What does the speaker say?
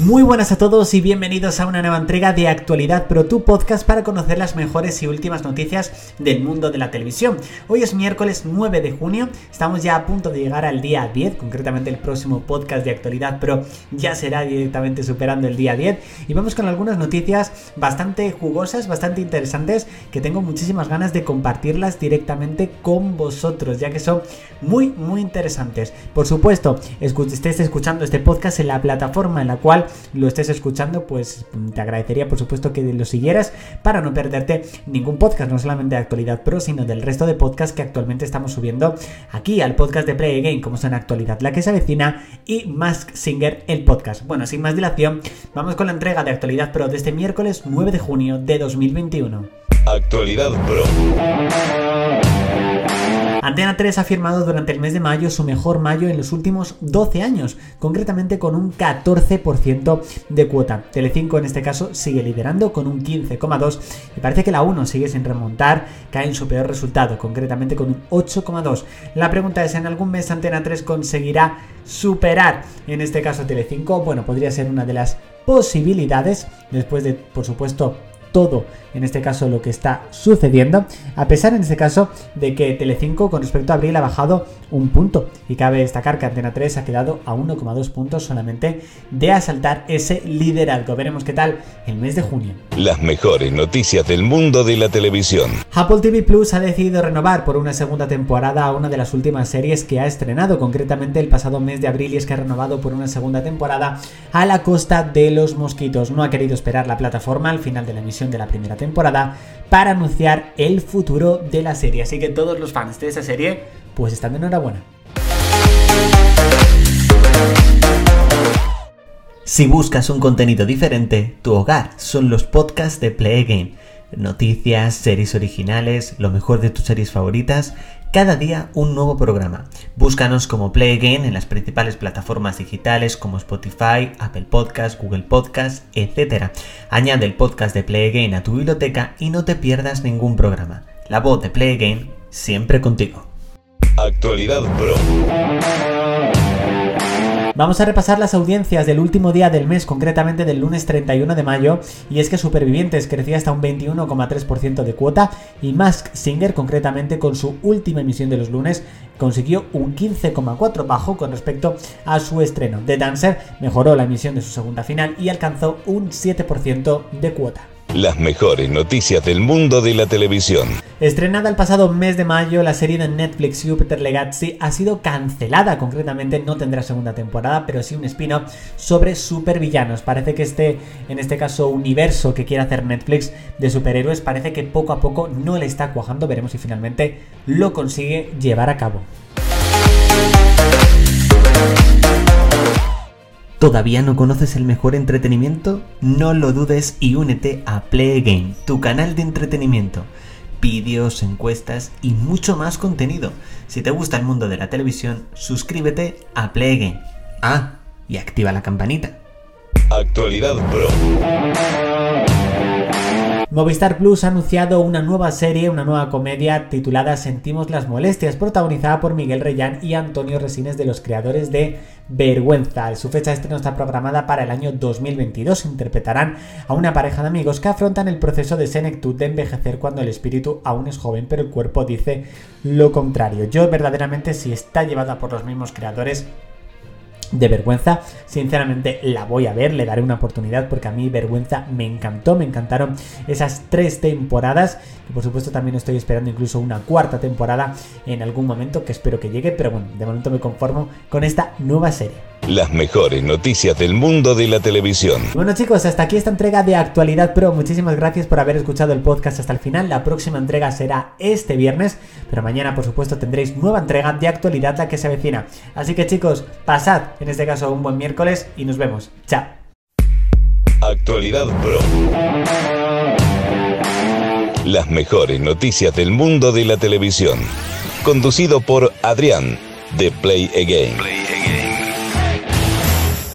Muy buenas a todos y bienvenidos a una nueva entrega de Actualidad Pro, tu podcast para conocer las mejores y últimas noticias del mundo de la televisión. Hoy es miércoles 9 de junio, estamos ya a punto de llegar al día 10, concretamente el próximo podcast de Actualidad Pro ya será directamente superando el día 10 y vamos con algunas noticias bastante jugosas, bastante interesantes que tengo muchísimas ganas de compartirlas directamente con vosotros, ya que son muy muy interesantes. Por supuesto, estéis escuchando este podcast en la plataforma en la cual lo estés escuchando, pues te agradecería por supuesto que lo siguieras para no perderte ningún podcast, no solamente de actualidad pro, sino del resto de podcasts que actualmente estamos subiendo aquí al podcast de Play Again, como son actualidad la que se avecina y Mask Singer el podcast. Bueno, sin más dilación, vamos con la entrega de actualidad pro de este miércoles 9 de junio de 2021. Actualidad pro. Antena 3 ha firmado durante el mes de mayo su mejor mayo en los últimos 12 años, concretamente con un 14% de cuota. Telecinco en este caso sigue liderando con un 15,2 y parece que la 1 sigue sin remontar, cae en su peor resultado, concretamente con un 8,2. La pregunta es, ¿en algún mes Antena 3 conseguirá superar en este caso Telecinco? Bueno, podría ser una de las posibilidades, después de, por supuesto, todo, en este caso, lo que está sucediendo, a pesar en este caso de que Telecinco con respecto a abril ha bajado un punto y cabe destacar que Antena 3 ha quedado a 1,2 puntos solamente de asaltar ese liderazgo. Veremos qué tal el mes de junio. Las mejores noticias del mundo de la televisión. Apple TV Plus ha decidido renovar por una segunda temporada a una de las últimas series que ha estrenado, concretamente el pasado mes de abril y es que ha renovado por una segunda temporada a La Costa de los Mosquitos. No ha querido esperar la plataforma al final de la emisión de la primera temporada para anunciar el futuro de la serie. Así que todos los fans de esa serie pues están de enhorabuena. Si buscas un contenido diferente, tu hogar son los podcasts de Play Game. Noticias, series originales, lo mejor de tus series favoritas cada día un nuevo programa. Búscanos como Play Again en las principales plataformas digitales como Spotify, Apple Podcasts, Google Podcasts, etc. Añade el podcast de Play Again a tu biblioteca y no te pierdas ningún programa. La voz de Play Again siempre contigo. Actualidad Pro. Vamos a repasar las audiencias del último día del mes, concretamente del lunes 31 de mayo, y es que Supervivientes crecía hasta un 21,3% de cuota y Mask Singer, concretamente con su última emisión de los lunes, consiguió un 15,4 bajo con respecto a su estreno. The Dancer mejoró la emisión de su segunda final y alcanzó un 7% de cuota. Las mejores noticias del mundo de la televisión. Estrenada el pasado mes de mayo, la serie de Netflix Jupiter Legacy ha sido cancelada. Concretamente no tendrá segunda temporada, pero sí un spin-off sobre supervillanos. Parece que este, en este caso, universo que quiere hacer Netflix de superhéroes, parece que poco a poco no le está cuajando. Veremos si finalmente lo consigue llevar a cabo. ¿Todavía no conoces el mejor entretenimiento? No lo dudes y únete a Play Game, tu canal de entretenimiento. Vídeos, encuestas y mucho más contenido. Si te gusta el mundo de la televisión, suscríbete a Play Game. Ah, y activa la campanita. Actualidad Pro. Movistar Plus ha anunciado una nueva serie, una nueva comedia titulada Sentimos las molestias, protagonizada por Miguel Reyán y Antonio Resines de los creadores de Vergüenza. Su fecha de estreno está programada para el año 2022. Interpretarán a una pareja de amigos que afrontan el proceso de senectud de envejecer cuando el espíritu aún es joven, pero el cuerpo dice lo contrario. Yo verdaderamente si está llevada por los mismos creadores de vergüenza. Sinceramente la voy a ver, le daré una oportunidad porque a mí vergüenza me encantó, me encantaron esas tres temporadas. Y por supuesto también estoy esperando incluso una cuarta temporada en algún momento que espero que llegue, pero bueno, de momento me conformo con esta nueva serie las mejores noticias del mundo de la televisión. Bueno chicos, hasta aquí esta entrega de Actualidad Pro. Muchísimas gracias por haber escuchado el podcast hasta el final. La próxima entrega será este viernes, pero mañana por supuesto tendréis nueva entrega de Actualidad la que se avecina. Así que chicos, pasad en este caso un buen miércoles y nos vemos. Chao. Actualidad Pro. Las mejores noticias del mundo de la televisión. Conducido por Adrián de Play Again.